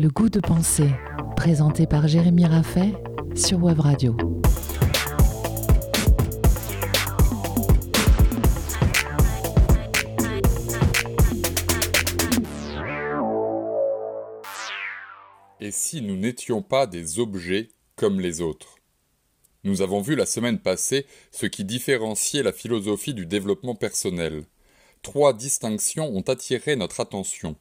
Le goût de penser, présenté par Jérémy Raffet sur Web Radio. Et si nous n'étions pas des objets comme les autres? Nous avons vu la semaine passée ce qui différenciait la philosophie du développement personnel. Trois distinctions ont attiré notre attention.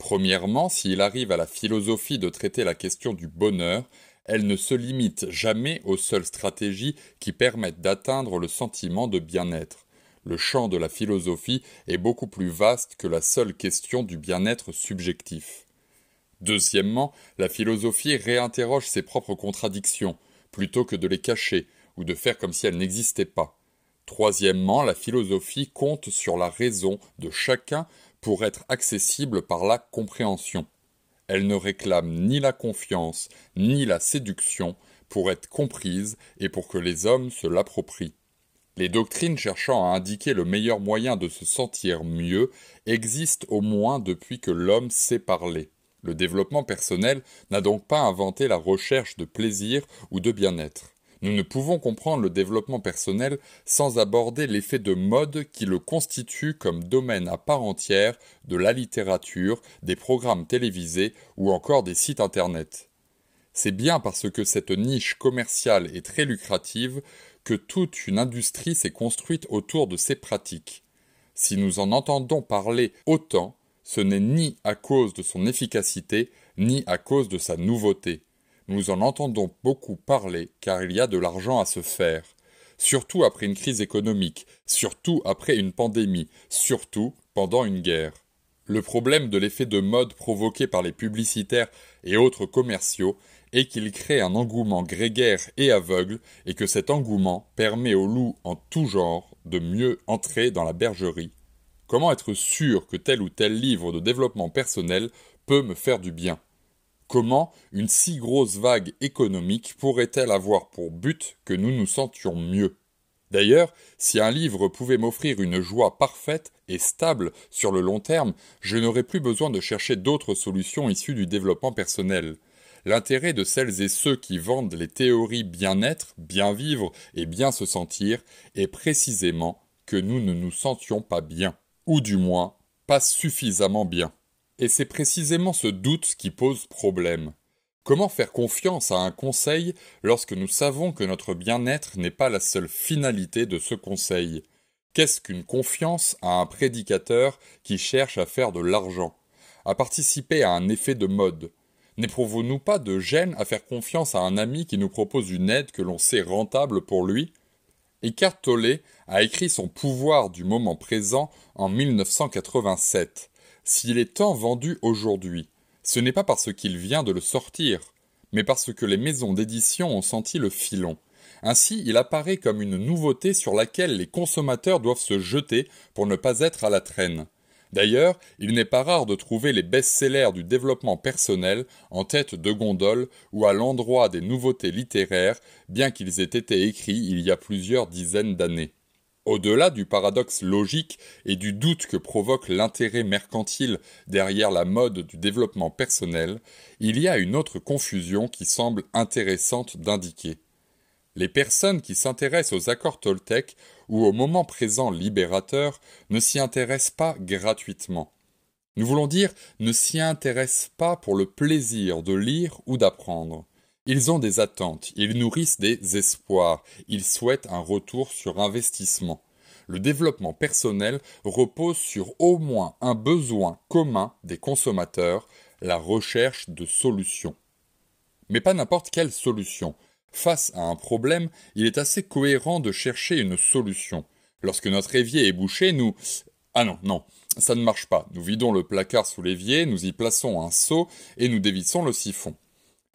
Premièrement, s'il arrive à la philosophie de traiter la question du bonheur, elle ne se limite jamais aux seules stratégies qui permettent d'atteindre le sentiment de bien-être. Le champ de la philosophie est beaucoup plus vaste que la seule question du bien-être subjectif. Deuxièmement, la philosophie réinterroge ses propres contradictions, plutôt que de les cacher, ou de faire comme si elles n'existaient pas. Troisièmement, la philosophie compte sur la raison de chacun pour être accessible par la compréhension. Elle ne réclame ni la confiance, ni la séduction pour être comprise et pour que les hommes se l'approprient. Les doctrines cherchant à indiquer le meilleur moyen de se sentir mieux existent au moins depuis que l'homme sait parler. Le développement personnel n'a donc pas inventé la recherche de plaisir ou de bien-être. Nous ne pouvons comprendre le développement personnel sans aborder l'effet de mode qui le constitue comme domaine à part entière de la littérature, des programmes télévisés ou encore des sites Internet. C'est bien parce que cette niche commerciale est très lucrative que toute une industrie s'est construite autour de ces pratiques. Si nous en entendons parler autant, ce n'est ni à cause de son efficacité, ni à cause de sa nouveauté. Nous en entendons beaucoup parler car il y a de l'argent à se faire, surtout après une crise économique, surtout après une pandémie, surtout pendant une guerre. Le problème de l'effet de mode provoqué par les publicitaires et autres commerciaux est qu'il crée un engouement grégaire et aveugle et que cet engouement permet aux loups en tout genre de mieux entrer dans la bergerie. Comment être sûr que tel ou tel livre de développement personnel peut me faire du bien? Comment une si grosse vague économique pourrait-elle avoir pour but que nous nous sentions mieux? D'ailleurs, si un livre pouvait m'offrir une joie parfaite et stable sur le long terme, je n'aurais plus besoin de chercher d'autres solutions issues du développement personnel. L'intérêt de celles et ceux qui vendent les théories bien-être, bien vivre et bien se sentir est précisément que nous ne nous sentions pas bien ou du moins pas suffisamment bien. Et c'est précisément ce doute qui pose problème. Comment faire confiance à un conseil lorsque nous savons que notre bien-être n'est pas la seule finalité de ce conseil? Qu'est-ce qu'une confiance à un prédicateur qui cherche à faire de l'argent, à participer à un effet de mode? N'éprouvons-nous pas de gêne à faire confiance à un ami qui nous propose une aide que l'on sait rentable pour lui? Eckhart Tolle a écrit son pouvoir du moment présent en 1987. S'il est tant vendu aujourd'hui, ce n'est pas parce qu'il vient de le sortir, mais parce que les maisons d'édition ont senti le filon. Ainsi, il apparaît comme une nouveauté sur laquelle les consommateurs doivent se jeter pour ne pas être à la traîne. D'ailleurs, il n'est pas rare de trouver les best-sellers du développement personnel en tête de gondole ou à l'endroit des nouveautés littéraires, bien qu'ils aient été écrits il y a plusieurs dizaines d'années. Au-delà du paradoxe logique et du doute que provoque l'intérêt mercantile derrière la mode du développement personnel, il y a une autre confusion qui semble intéressante d'indiquer. Les personnes qui s'intéressent aux accords Toltec ou au moment présent libérateur ne s'y intéressent pas gratuitement. Nous voulons dire ne s'y intéressent pas pour le plaisir de lire ou d'apprendre. Ils ont des attentes, ils nourrissent des espoirs, ils souhaitent un retour sur investissement. Le développement personnel repose sur au moins un besoin commun des consommateurs, la recherche de solutions. Mais pas n'importe quelle solution, Face à un problème, il est assez cohérent de chercher une solution. Lorsque notre évier est bouché, nous... Ah non, non, ça ne marche pas. Nous vidons le placard sous l'évier, nous y plaçons un seau et nous dévissons le siphon.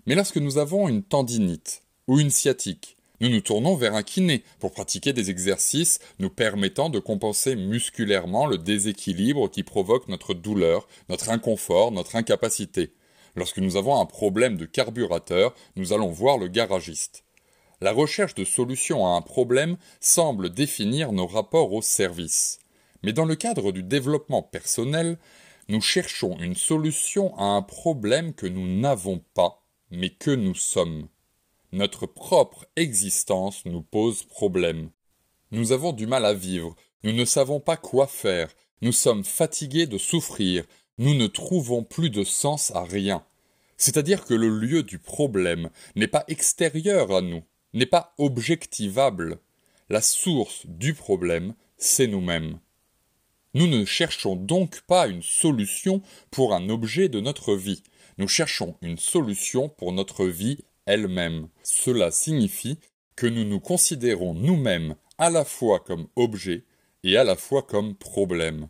Mais lorsque nous avons une tendinite ou une sciatique, nous nous tournons vers un kiné pour pratiquer des exercices nous permettant de compenser musculairement le déséquilibre qui provoque notre douleur, notre inconfort, notre incapacité. Lorsque nous avons un problème de carburateur, nous allons voir le garagiste. La recherche de solutions à un problème semble définir nos rapports au service. Mais dans le cadre du développement personnel, Nous cherchons une solution à un problème que nous n'avons pas, mais que nous sommes. Notre propre existence nous pose problème. Nous avons du mal à vivre, nous ne savons pas quoi faire, nous sommes fatigués de souffrir, nous ne trouvons plus de sens à rien. C'est-à-dire que le lieu du problème n'est pas extérieur à nous, n'est pas objectivable. La source du problème, c'est nous-mêmes. Nous ne cherchons donc pas une solution pour un objet de notre vie, nous cherchons une solution pour notre vie elle-même. Cela signifie que nous nous considérons nous-mêmes à la fois comme objet et à la fois comme problème.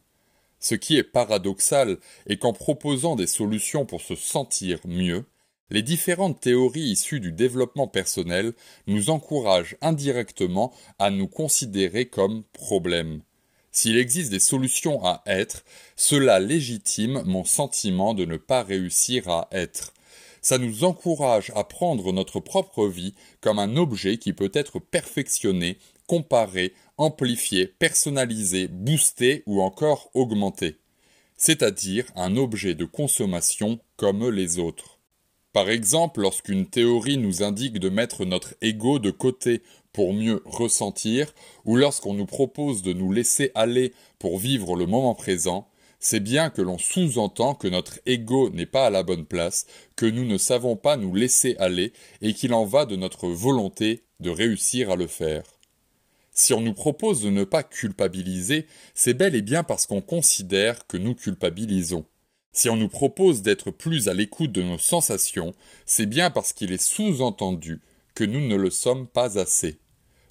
Ce qui est paradoxal est qu'en proposant des solutions pour se sentir mieux, les différentes théories issues du développement personnel nous encouragent indirectement à nous considérer comme problèmes. S'il existe des solutions à être, cela légitime mon sentiment de ne pas réussir à être. Ça nous encourage à prendre notre propre vie comme un objet qui peut être perfectionné, comparé, amplifié, personnalisé, boosté ou encore augmenté, c'est-à-dire un objet de consommation comme les autres. Par exemple, lorsqu'une théorie nous indique de mettre notre ego de côté pour mieux ressentir, ou lorsqu'on nous propose de nous laisser aller pour vivre le moment présent, c'est bien que l'on sous-entend que notre ego n'est pas à la bonne place, que nous ne savons pas nous laisser aller, et qu'il en va de notre volonté de réussir à le faire. Si on nous propose de ne pas culpabiliser, c'est bel et bien parce qu'on considère que nous culpabilisons. Si on nous propose d'être plus à l'écoute de nos sensations, c'est bien parce qu'il est sous-entendu que nous ne le sommes pas assez.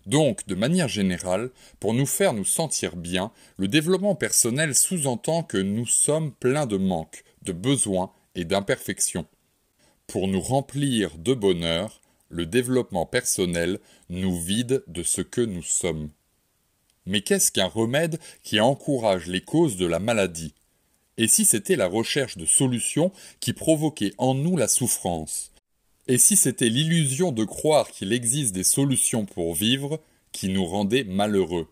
Donc, de manière générale, pour nous faire nous sentir bien, le développement personnel sous-entend que nous sommes pleins de manques, de besoins et d'imperfections. Pour nous remplir de bonheur, le développement personnel nous vide de ce que nous sommes. Mais qu'est-ce qu'un remède qui encourage les causes de la maladie? Et si c'était la recherche de solutions qui provoquait en nous la souffrance? Et si c'était l'illusion de croire qu'il existe des solutions pour vivre qui nous rendait malheureux?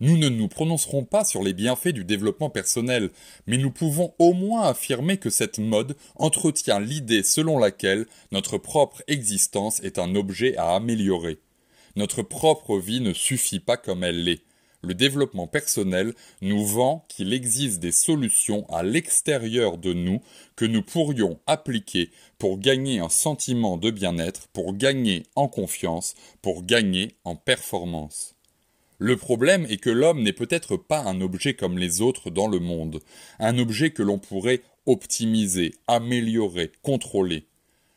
Nous ne nous prononcerons pas sur les bienfaits du développement personnel, mais nous pouvons au moins affirmer que cette mode entretient l'idée selon laquelle notre propre existence est un objet à améliorer. Notre propre vie ne suffit pas comme elle l'est. Le développement personnel nous vend qu'il existe des solutions à l'extérieur de nous que nous pourrions appliquer pour gagner un sentiment de bien-être, pour gagner en confiance, pour gagner en performance. Le problème est que l'homme n'est peut-être pas un objet comme les autres dans le monde, un objet que l'on pourrait optimiser, améliorer, contrôler.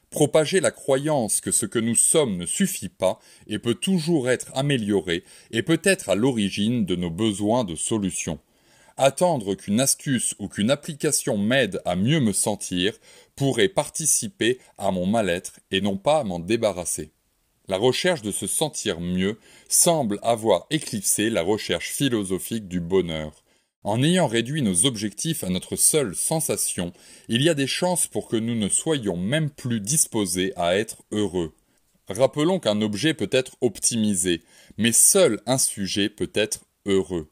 Propager la croyance que ce que nous sommes ne suffit pas et peut toujours être amélioré est peut-être à l'origine de nos besoins de solutions. Attendre qu'une astuce ou qu'une application m'aide à mieux me sentir pourrait participer à mon mal-être et non pas à m'en débarrasser la recherche de se sentir mieux semble avoir éclipsé la recherche philosophique du bonheur. En ayant réduit nos objectifs à notre seule sensation, il y a des chances pour que nous ne soyons même plus disposés à être heureux. Rappelons qu'un objet peut être optimisé, mais seul un sujet peut être heureux.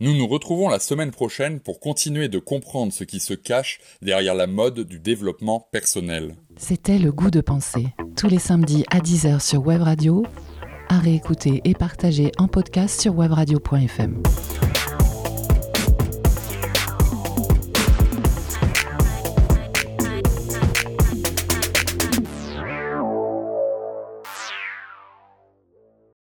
Nous nous retrouvons la semaine prochaine pour continuer de comprendre ce qui se cache derrière la mode du développement personnel. C'était le goût de penser, tous les samedis à 10h sur Web Radio, à réécouter et partager en podcast sur webradio.fm.